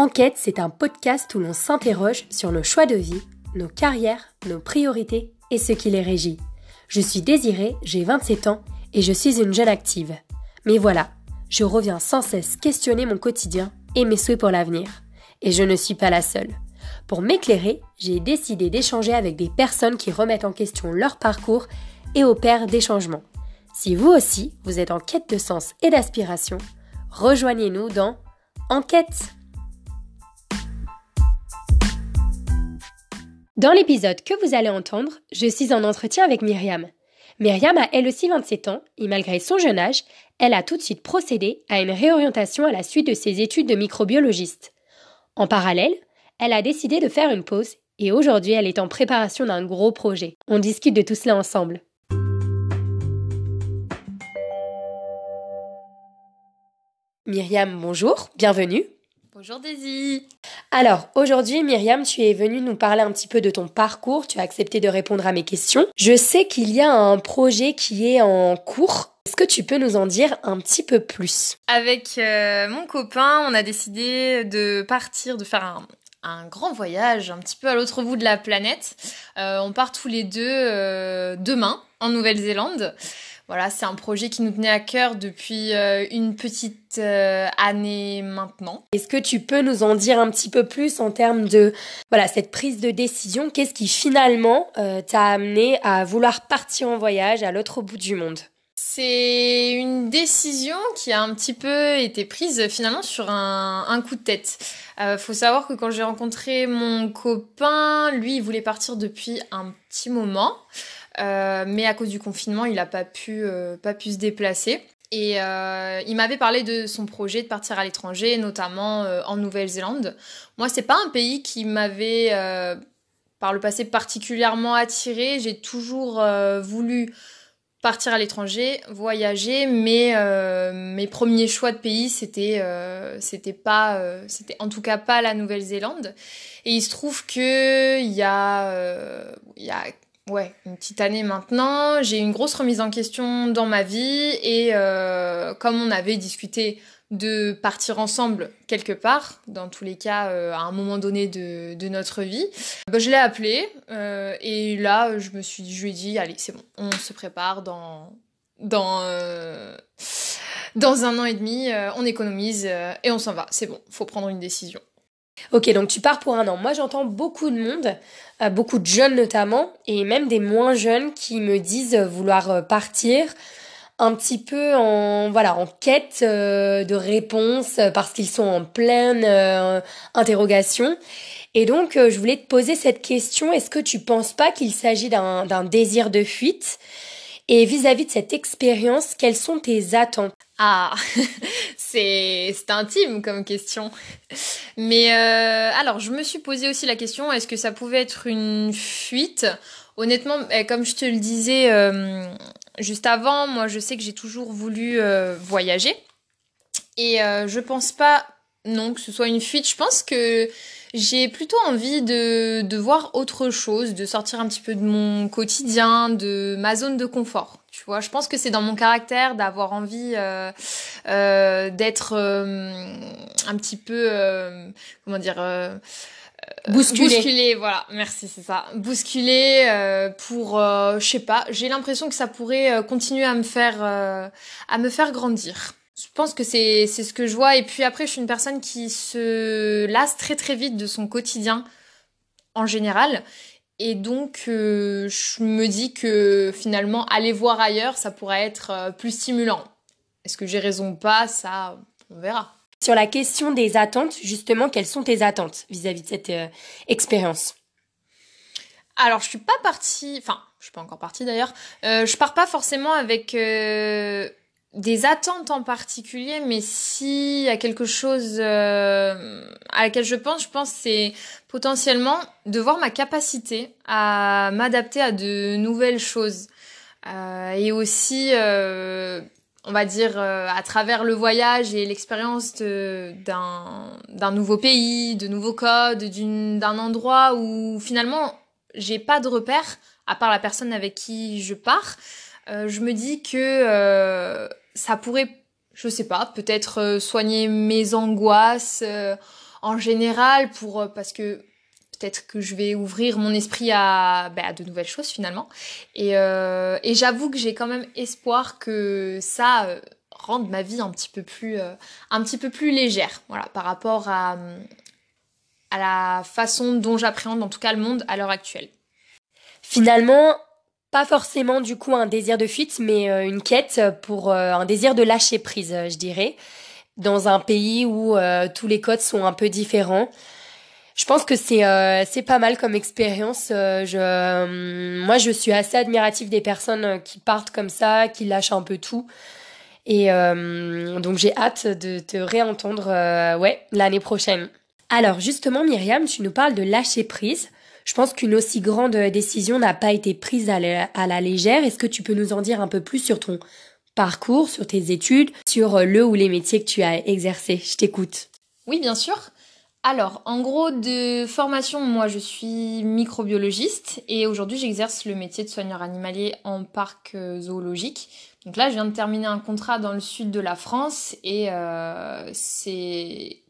Enquête, c'est un podcast où l'on s'interroge sur nos choix de vie, nos carrières, nos priorités et ce qui les régit. Je suis Désirée, j'ai 27 ans et je suis une jeune active. Mais voilà, je reviens sans cesse questionner mon quotidien et mes souhaits pour l'avenir. Et je ne suis pas la seule. Pour m'éclairer, j'ai décidé d'échanger avec des personnes qui remettent en question leur parcours et opèrent des changements. Si vous aussi, vous êtes en quête de sens et d'aspiration, rejoignez-nous dans Enquête Dans l'épisode que vous allez entendre, je suis en entretien avec Myriam. Myriam a elle aussi 27 ans et malgré son jeune âge, elle a tout de suite procédé à une réorientation à la suite de ses études de microbiologiste. En parallèle, elle a décidé de faire une pause et aujourd'hui elle est en préparation d'un gros projet. On discute de tout cela ensemble. Myriam, bonjour, bienvenue. Bonjour Daisy. Alors, aujourd'hui, Myriam, tu es venue nous parler un petit peu de ton parcours, tu as accepté de répondre à mes questions. Je sais qu'il y a un projet qui est en cours. Est-ce que tu peux nous en dire un petit peu plus? Avec euh, mon copain, on a décidé de partir, de faire un, grand voyage un petit peu à l'autre bout de la planète. Euh, on part tous les deux euh, demain en Nouvelle-Zélande. Voilà, c'est un projet qui nous tenait à cœur depuis euh, une petite euh, année maintenant. Est-ce que tu peux nous en dire un petit peu plus en termes de voilà cette prise de décision? Qu'est-ce qui finalement euh, t'a amené à vouloir partir en voyage à l'autre bout du monde? C'est une décision qui a un petit peu été prise finalement sur un, un coup de tête. Euh, faut savoir que quand j'ai rencontré mon copain, lui, il voulait partir depuis un petit moment. Euh, mais à cause du confinement, il n'a pas, pu, euh, pas pu se déplacer. Et euh, il m'avait parlé de son projet de partir à l'étranger, notamment en Nouvelle-Zélande. Moi, c'est pas un pays qui m'avait par le passé particulièrement attiré. J'ai toujours voulu partir à l'étranger, voyager, mais mes premiers choix de pays c'était c'était pas c'était en tout cas pas la Nouvelle-Zélande. Et il se trouve que il y a il y a ouais, une petite année maintenant, j'ai une grosse remise en question dans ma vie et euh, comme on avait discuté de partir ensemble quelque part, dans tous les cas euh, à un moment donné de, de notre vie, bah, je l'ai appelé euh, et là je me suis, je lui ai dit allez c'est bon, on se prépare dans dans dans un an et demi, on économise et on s'en va, c'est bon, faut prendre une décision. Ok, donc tu pars pour un an. Moi, j'entends beaucoup de monde, euh, beaucoup de jeunes notamment, et même des moins jeunes qui me disent vouloir euh, partir un petit peu en voilà en quête euh, de réponses parce qu'ils sont en pleine interrogation. Et donc, je voulais te poser cette question est-ce que tu penses pas qu'il s'agit d'un désir de fuite? Et vis-à-vis -vis de cette expérience, quelles sont tes attentes? Ah, c'est intime comme question. Mais euh, alors, je me suis posé aussi la question, est-ce que ça pouvait être une fuite? Honnêtement, eh, comme je te le disais euh, juste avant, moi je sais que j'ai toujours voulu euh, voyager. Et je pense pas, non, que ce soit une fuite. Je pense que j'ai plutôt envie de, de voir autre chose, de sortir un petit peu de mon quotidien, de ma zone de confort. Tu vois, je pense que c'est dans mon caractère d'avoir envie euh, euh, d'être euh, un petit peu, euh, comment dire, euh, bousculé. bousculé. Voilà, merci, c'est ça. Bousculé pour, je sais pas. J'ai l'impression que ça pourrait continuer à me faire, à me faire grandir. Je pense que c'est c'est ce que je vois. Et puis après, je suis une personne qui se lasse très très vite de son quotidien en général et donc, euh, je me dis que finalement, aller voir ailleurs, ça pourrait être euh, plus stimulant. Est-ce que j'ai raison ou pas? Ça, on verra. Sur la question des attentes, justement, quelles sont tes attentes vis-à-vis de cette euh, expérience? Alors, je suis pas partie, enfin, je suis pas encore partie d'ailleurs. je pars pas forcément avec des attentes en particulier, mais s'il y a quelque chose euh, à laquelle je pense, je pense c'est potentiellement de voir ma capacité à m'adapter à de nouvelles choses. Euh, et aussi, euh, on va dire, à travers le voyage et l'expérience d'un nouveau pays, de nouveaux codes, d'un endroit où finalement j'ai pas de repère, à part la personne avec qui je pars. je me dis que ça pourrait, je sais pas, peut-être euh, soigner mes angoisses, euh, en général pour parce que peut-être que je vais ouvrir mon esprit à, bah, de nouvelles choses finalement. Et, euh, et j'avoue que j'ai quand même espoir que ça euh, rende ma vie un petit peu plus, euh, un petit peu plus légère, voilà, par rapport à, à la façon dont j'appréhende en tout cas le monde à l'heure actuelle. Finalement, pas forcément du coup un désir de fuite, mais une quête pour un désir de lâcher prise, je dirais, dans un pays où tous les codes sont un peu différents. Je pense que c'est euh, c'est pas mal comme expérience. Euh, euh, moi, je suis assez admirative des personnes qui partent comme ça, qui lâchent un peu tout. Et donc, j'ai hâte de te réentendre ouais, l'année prochaine. Alors, justement, Myriam, tu nous parles de lâcher prise. Je pense qu'une aussi grande décision n'a pas été prise à la, légère. Est-ce que tu peux nous en dire un peu plus sur ton parcours, sur tes études, sur le ou les métiers que tu as exercés Je t'écoute. Oui, bien sûr. Alors, en gros, de formation, moi je suis microbiologiste et aujourd'hui j'exerce le métier de soigneur animalier en parc euh, zoologique. Donc là, je viens de terminer un contrat dans le sud de la France et euh, c'est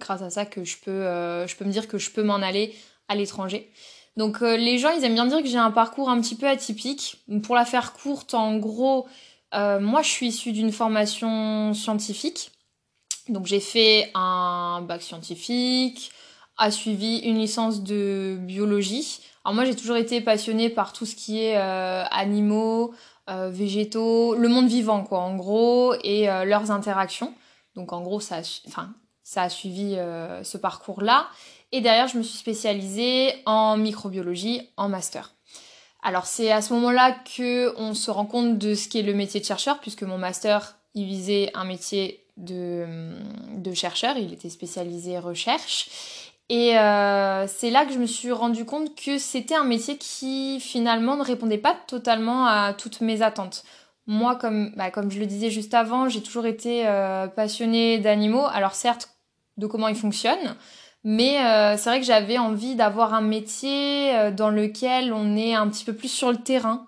grâce à ça que je peux, euh, je peux me dire que je peux m'en aller à l'étranger. Donc les gens, ils aiment bien dire que j'ai un parcours un petit peu atypique. Pour la faire courte, en gros, moi je suis issue d'une formation scientifique. Donc j'ai fait un bac scientifique, a suivi une licence de biologie. Alors moi j'ai toujours été passionnée par tout ce qui est euh, animaux, euh, végétaux, le monde vivant quoi en gros et euh, leurs interactions. Donc en gros ça enfin, ça a suivi ce parcours-là. Et derrière je me suis spécialisée en microbiologie en master. Alors c'est à ce moment-là que on se rend compte de ce qu'est le métier de chercheur puisque mon master il visait un métier de, chercheur, il était spécialisé recherche. Et euh, c'est là que je me suis rendu compte que c'était un métier qui finalement ne répondait pas totalement à toutes mes attentes. Moi, comme, bah, comme je le disais juste avant, j'ai toujours été euh, passionnée d'animaux. Alors certes, de comment ils fonctionnent, mais euh, c'est vrai que j'avais envie d'avoir un métier dans lequel on est un petit peu plus sur le terrain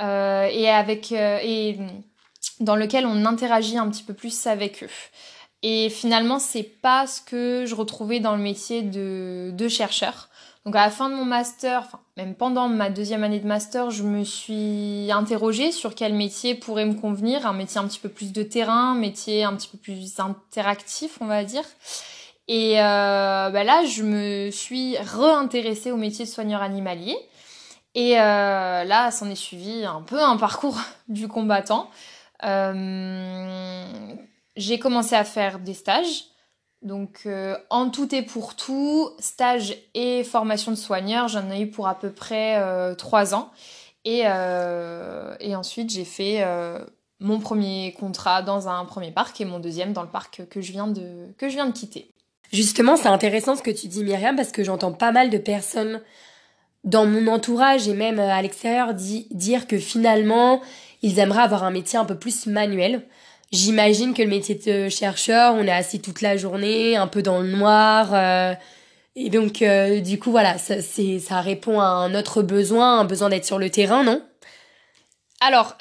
et avec et dans lequel on interagit un petit peu plus avec eux. Et finalement, c'est pas ce que je retrouvais dans le métier de, de chercheur. Donc à la fin de mon master, enfin même pendant ma deuxième année de master, je me suis interrogée sur quel métier pourrait me convenir, un métier un petit peu plus de terrain, un métier un petit peu plus interactif, on va dire. Et euh, bah là, je me suis réintéressée au métier de soigneur animalier. Et euh, là, s'en est suivi un peu un parcours du combattant. Euh, j'ai commencé à faire des stages. Donc euh, en tout et pour tout, stage et formation de soigneur, j'en ai eu pour à peu près euh, trois ans. Et, et ensuite, j'ai fait mon premier contrat dans un premier parc et mon deuxième dans le parc que je viens de, que je viens de quitter. Justement, c'est intéressant ce que tu dis Myriam parce que j'entends pas mal de personnes dans mon entourage et même à l'extérieur dire que finalement, ils aimeraient avoir un métier un peu plus manuel. J'imagine que le métier de chercheur, on est assis toute la journée, un peu dans le noir. Euh, et donc, euh, du coup, voilà, ça, ça répond à un autre besoin, un besoin d'être sur le terrain, non? Alors,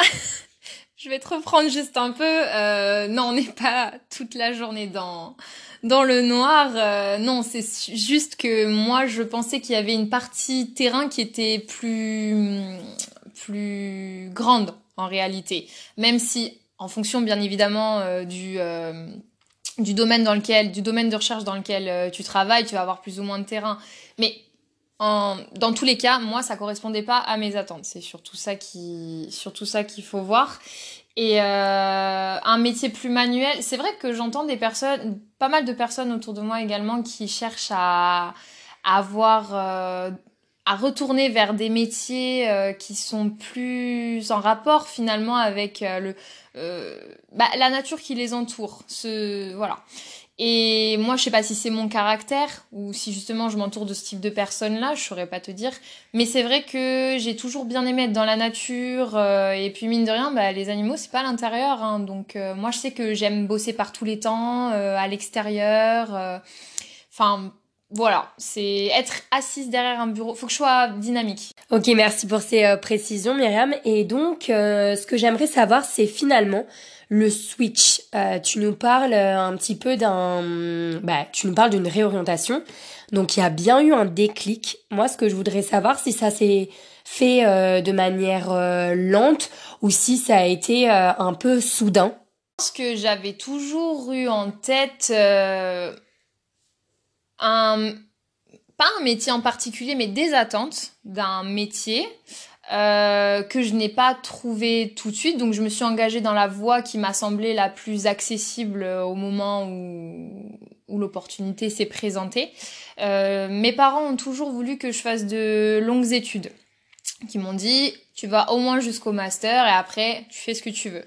je vais te reprendre juste un peu. Euh, non, on n'est pas toute la journée dans dans le noir. non, c'est juste que moi, je pensais qu'il y avait une partie terrain qui était plus plus grande en réalité. Même si, en fonction bien évidemment euh, du, euh, du domaine dans lequel, du domaine de recherche dans lequel euh, tu travailles, tu vas avoir plus ou moins de terrain. Mais en, dans tous les cas, moi, ça correspondait pas à mes attentes. C'est surtout ça qui, surtout ça qu'il faut voir. Et un métier plus manuel, c'est vrai que j'entends des personnes, pas mal de personnes autour de moi également qui cherchent à, à avoir à retourner vers des métiers euh, qui sont plus en rapport finalement avec euh, le euh, bah, la nature qui les entoure. Ce voilà et moi je sais pas si c'est mon caractère ou si justement je m'entoure de ce type de personnes là je saurais pas te dire mais c'est vrai que j'ai toujours bien aimé être dans la nature et puis mine de rien bah, les animaux c'est pas à l'intérieur hein, donc moi je sais que j'aime bosser par tous les temps à l'extérieur enfin voilà, c'est être assise derrière un bureau. Faut que je sois dynamique. Ok, merci pour ces précisions, Myriam. Et donc, ce que j'aimerais savoir, c'est finalement le switch. tu nous parles un petit peu d'un, bah, tu nous parles d'une réorientation. Donc, il y a bien eu un déclic. Moi, ce que je voudrais savoir, si ça s'est fait de manière lente ou si ça a été un peu soudain. Je pense que j'avais toujours eu en tête euh, un pas un métier en particulier, mais des attentes d'un métier euh, que je n'ai pas trouvé tout de suite. Donc je me suis engagée dans la voie qui m'a semblé la plus accessible au moment où, où l'opportunité s'est présentée. Euh, mes parents ont toujours voulu que je fasse de longues études, qui m'ont dit tu vas au moins jusqu'au master et après tu fais ce que tu veux.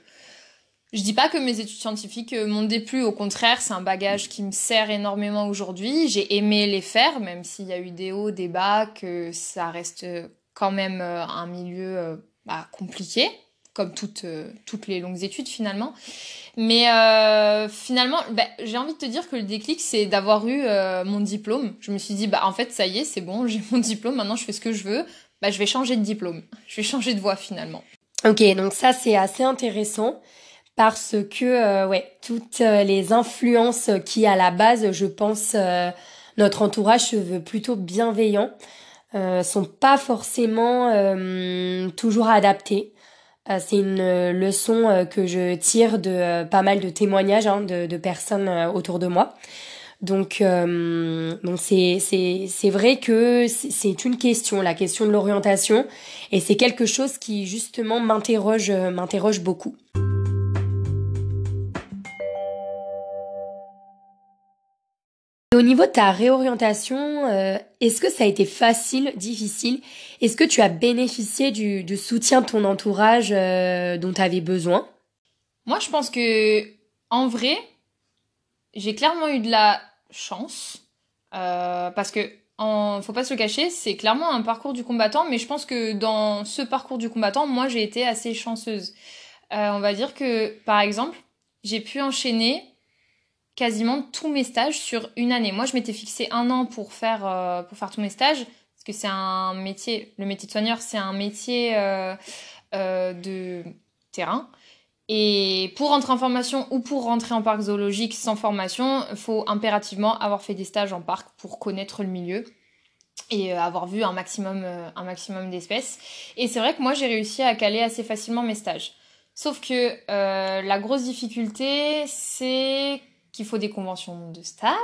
Je dis pas que mes études scientifiques euh, m'ont déplu, au contraire, c'est un bagage qui me sert énormément aujourd'hui. J'ai aimé les faire, même s'il y a eu des hauts, des bas, que ça reste quand même euh, un milieu euh, bah, compliqué, comme toutes, toutes les longues études finalement. Mais finalement, bah, j'ai envie de te dire que le déclic, c'est d'avoir eu mon diplôme. Je me suis dit, bah en fait, ça y est, c'est bon, j'ai mon diplôme, maintenant je fais ce que je veux. Bah, je vais changer de diplôme. Je vais changer de voie finalement. Ok, donc ça c'est assez intéressant parce que euh, ouais, toutes euh, les influences qui à la base, je pense, euh, notre entourage se veut plutôt bienveillant, euh, sont pas forcément toujours adaptées. c'est une leçon que je tire de pas mal de témoignages hein, de, de, personnes autour de moi. Donc, donc c'est c'est c'est vrai que c'est une question, la question de l'orientation, et c'est quelque chose qui justement m'interroge m'interroge beaucoup. Au niveau de ta réorientation, euh, est-ce que ça a été facile, difficile? Est-ce que tu as bénéficié du, soutien de ton entourage euh, dont tu avais besoin? Moi, je pense que, en vrai, j'ai clairement eu de la chance. Euh, parce que, en, faut pas se le cacher, c'est clairement un parcours du combattant, mais je pense que dans ce parcours du combattant, moi, j'ai été assez chanceuse. on va dire que, par exemple, j'ai pu enchaîner quasiment tous mes stages sur une année. Moi, je m'étais fixé un an pour faire, euh, pour faire tous mes stages, parce que c'est un métier, le métier de soigneur, c'est un métier euh, euh, de terrain. Et pour rentrer en formation ou pour rentrer en parc zoologique sans formation, il faut impérativement avoir fait des stages en parc pour connaître le milieu et avoir vu un maximum, un maximum d'espèces. Et c'est vrai que moi, j'ai réussi à caler assez facilement mes stages. Sauf que la grosse difficulté, c'est qu'il faut des conventions de stage.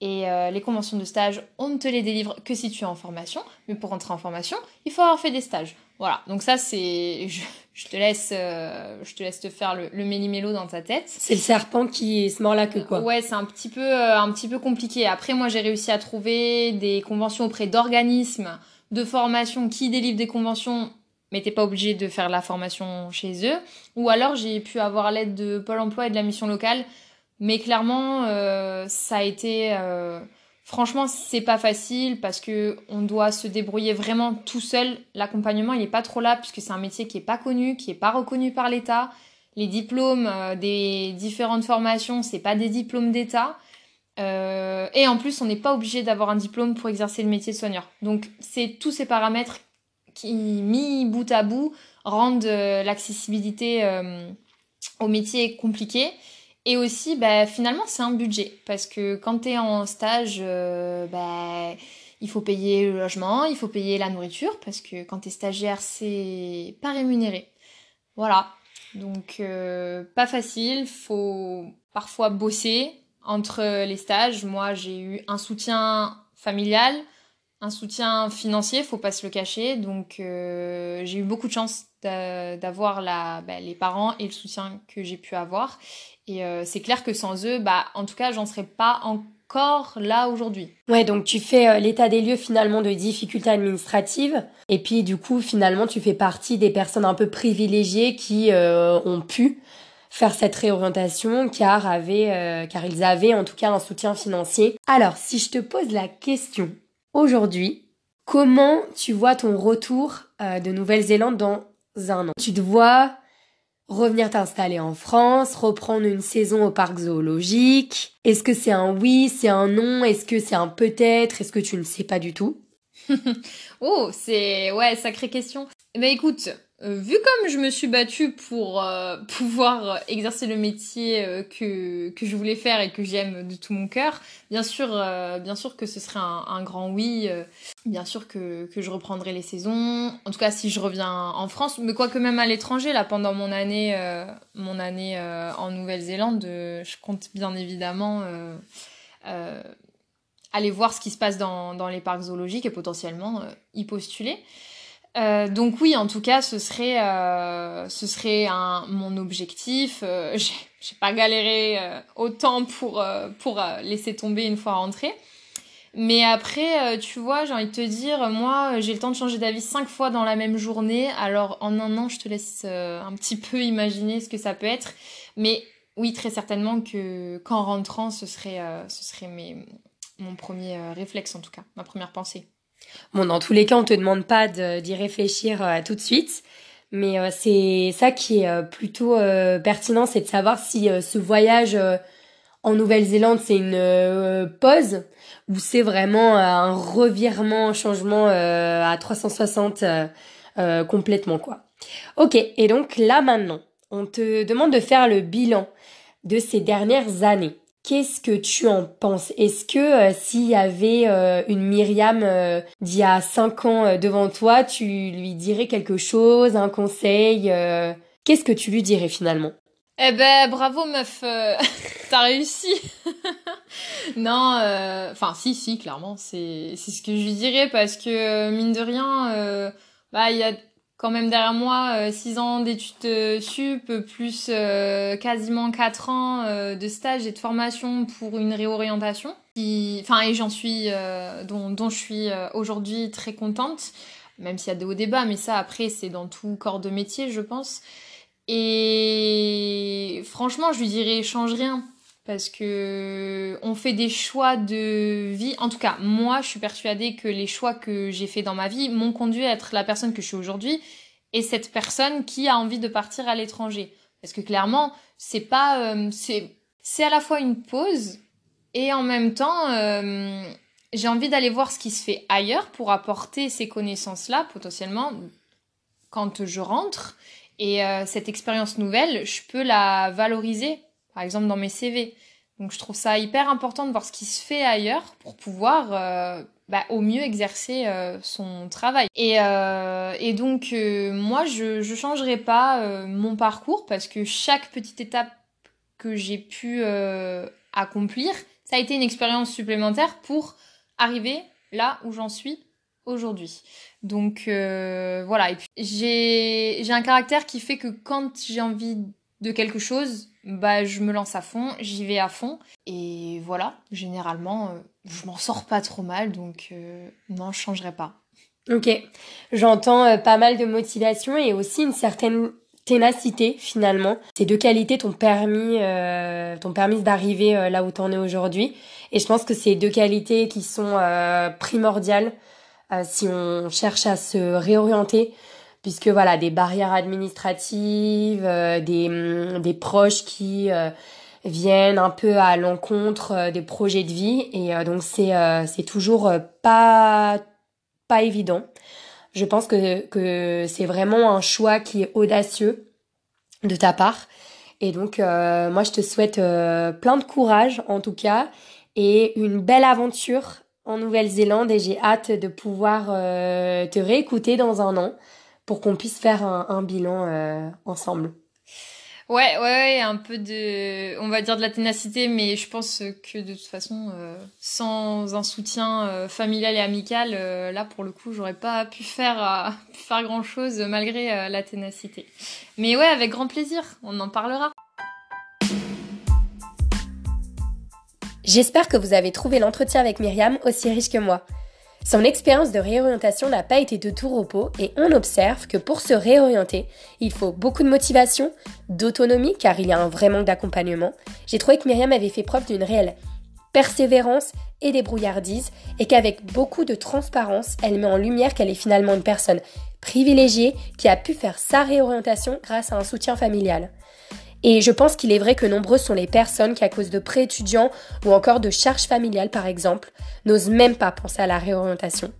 Et euh, les conventions de stage, on ne te les délivre que si tu es en formation. Mais pour rentrer en formation, il faut avoir fait des stages. Voilà, donc ça c'est... Je, te laisse euh, je te laisse te faire le, le méli-mélo dans ta tête. C'est le serpent qui se mord la queue, quoi? Ouais, c'est un petit peu euh, un petit peu compliqué. Après, moi, j'ai réussi à trouver des conventions auprès d'organismes de formation qui délivrent des conventions mais t'es pas obligé de faire la formation chez eux. Ou alors j'ai pu avoir l'aide de Pôle emploi et de la mission locale mais clairement, euh, ça a été... Euh, franchement, c'est pas facile parce que on doit se débrouiller vraiment tout seul. L'accompagnement, il est pas trop là puisque c'est un métier qui est pas connu, qui est pas reconnu par l'État. Les diplômes euh, des différentes formations, c'est pas des diplômes d'État. et en plus, on n'est pas obligé d'avoir un diplôme pour exercer le métier de soigneur. Donc, c'est tous ces paramètres qui, mis bout à bout, rendent l'accessibilité au métier compliqué. Et aussi, bah, finalement, c'est un budget. Parce que quand tu es en stage, euh, bah, il faut payer le logement, il faut payer la nourriture, parce que quand tu es stagiaire, c'est pas rémunéré. Voilà. Donc, euh, pas facile, faut parfois bosser entre les stages. Moi, j'ai eu un soutien familial, un soutien financier, faut pas se le cacher. Donc, euh, j'ai eu beaucoup de chance d'avoir bah, les parents et le soutien que j'ai pu avoir. Et euh, c'est clair que sans eux, bah, en tout cas, j'en serais pas encore là aujourd'hui. Ouais, donc tu fais euh, l'état des lieux finalement de difficultés administratives. Et puis du coup, finalement, tu fais partie des personnes un peu privilégiées qui euh, ont pu faire cette réorientation car, avaient, car ils avaient en tout cas un soutien financier. Alors, si je te pose la question aujourd'hui, comment tu vois ton retour de Nouvelle-Zélande dans un an? Tu te vois revenir t'installer en France, reprendre une saison au parc zoologique. Est-ce que c'est un oui, c'est un non? Est-ce que c'est un peut-être? Est-ce que tu ne sais pas du tout? Oh, c'est ouais, sacrée question. Mais écoute, euh, vu comme je me suis battue pour euh, pouvoir exercer le métier euh, que, que je voulais faire et que j'aime de tout mon cœur, bien sûr, bien sûr que ce serait un, un grand oui. bien sûr que, que je reprendrai les saisons. En tout cas, si je reviens en France, mais quoique même à l'étranger, là, pendant mon année, mon année en Nouvelle-Zélande, je compte bien évidemment aller voir ce qui se passe dans, dans les parcs zoologiques et potentiellement y postuler. Euh, donc oui, en tout cas, ce serait, euh, ce serait un, mon objectif. Euh, j'ai pas galéré euh, autant pour, euh, pour laisser tomber une fois rentrée. Mais après, tu vois, j'ai envie de te dire, moi, j'ai le temps de changer d'avis cinq fois dans la même journée. Alors en un an, je te laisse un petit peu imaginer ce que ça peut être. Mais oui, très certainement que qu'en rentrant, ce serait, ce serait mes, mon premier réflexe en tout cas, ma première pensée. Bon, dans tous les cas, on te demande pas d'y réfléchir euh, tout de suite, mais euh, c'est ça qui est euh, plutôt pertinent, c'est de savoir si ce voyage en Nouvelle-Zélande c'est une pause ou c'est vraiment un revirement, un changement à 360 complètement quoi. Ok, et donc là maintenant, on te demande de faire le bilan de ces dernières années. Qu'est-ce que tu en penses? Est-ce que euh, s'il y avait euh, une Myriam euh, d'il y a cinq ans devant toi, tu lui dirais quelque chose, un conseil Qu'est-ce que tu lui dirais finalement? Eh ben bravo meuf, t'as réussi. non, enfin si si clairement c'est c'est ce que je lui dirais parce que mine de rien, bah il y a quand même derrière moi 6 euh, ans d'études euh, sup, plus euh, quasiment 4 ans de stage et de formation pour une réorientation. Enfin, et j'en suis, dont, dont, je suis aujourd'hui très contente, même s'il y a des hauts débats, mais ça après c'est dans tout corps de métier, je pense. Et franchement, je lui dirais change rien parce que on fait des choix de vie. En tout cas, moi, je suis persuadée que les choix que j'ai faits dans ma vie m'ont conduit à être la personne que je suis aujourd'hui et cette personne qui a envie de partir à l'étranger. Parce que clairement, c'est pas, euh, c'est, c'est à la fois une pause et en même temps, euh, j'ai envie d'aller voir ce qui se fait ailleurs pour apporter ces connaissances-là potentiellement quand je rentre. Et euh, cette expérience nouvelle, je peux la valoriser par exemple dans mes CV. Donc je trouve ça hyper important de voir ce qui se fait ailleurs pour pouvoir euh, bah, au mieux exercer euh, son travail. Et, euh, et donc moi je ne changerai pas mon parcours parce que chaque petite étape que j'ai pu accomplir, ça a été une expérience supplémentaire pour arriver là où j'en suis aujourd'hui. Donc voilà, et puis j'ai un caractère qui fait que quand j'ai envie de quelque chose, bah je me lance à fond, j'y vais à fond et voilà, généralement euh, je m'en sors pas trop mal donc euh, non, je changerai pas. OK. J'entends euh, pas mal de motivation et aussi une certaine ténacité finalement. Ces deux qualités t'ont permis t'ont permis d'arriver là où t'en es aujourd'hui et je pense que c'est deux qualités qui sont primordiales si on cherche à se réorienter puisque voilà des barrières administratives, euh, des, mm, des proches qui euh, viennent un peu à l'encontre euh, des projets de vie. Et donc c'est c'est toujours pas pas évident. Je pense que que c'est vraiment un choix qui est audacieux de ta part. Et donc moi je te souhaite plein de courage en tout cas et une belle aventure en Nouvelle-Zélande. Et j'ai hâte de pouvoir te réécouter dans un an pour qu'on puisse faire un, bilan euh, ensemble. Ouais, ouais, ouais, un peu de, on va dire de la ténacité, mais je pense que de toute façon, euh, sans un soutien euh, familial et amical, là pour le coup, j'aurais pas pu faire, faire grand chose malgré la ténacité. Mais ouais, avec grand plaisir, on en parlera. J'espère que vous avez trouvé l'entretien avec Myriam aussi riche que moi. Son expérience de réorientation n'a pas été de tout repos et on observe que pour se réorienter, il faut beaucoup de motivation, d'autonomie car il y a un vrai manque d'accompagnement. J'ai trouvé que Myriam avait fait preuve d'une réelle persévérance et débrouillardise et qu'avec beaucoup de transparence, elle met en lumière qu'elle est finalement une personne privilégiée qui a pu faire sa réorientation grâce à un soutien familial. Et je pense qu'il est vrai que nombreuses sont les personnes qui, à cause de prêts étudiants ou encore de charges familiales par exemple, n'osent même pas penser à la réorientation.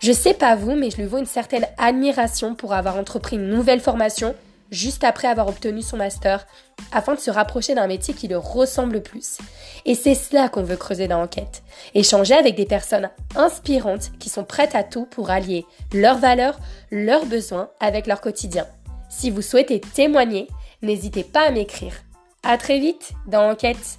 Je sais pas vous, mais je lui vois une certaine admiration pour avoir entrepris une nouvelle formation juste après avoir obtenu son master, afin de se rapprocher d'un métier qui le ressemble plus. Et c'est cela qu'on veut creuser dans l'enquête. Échanger avec des personnes inspirantes qui sont prêtes à tout pour allier leurs valeurs, leurs besoins avec leur quotidien. Si vous souhaitez témoigner, n'hésitez pas à m'écrire. À très vite dans Enquête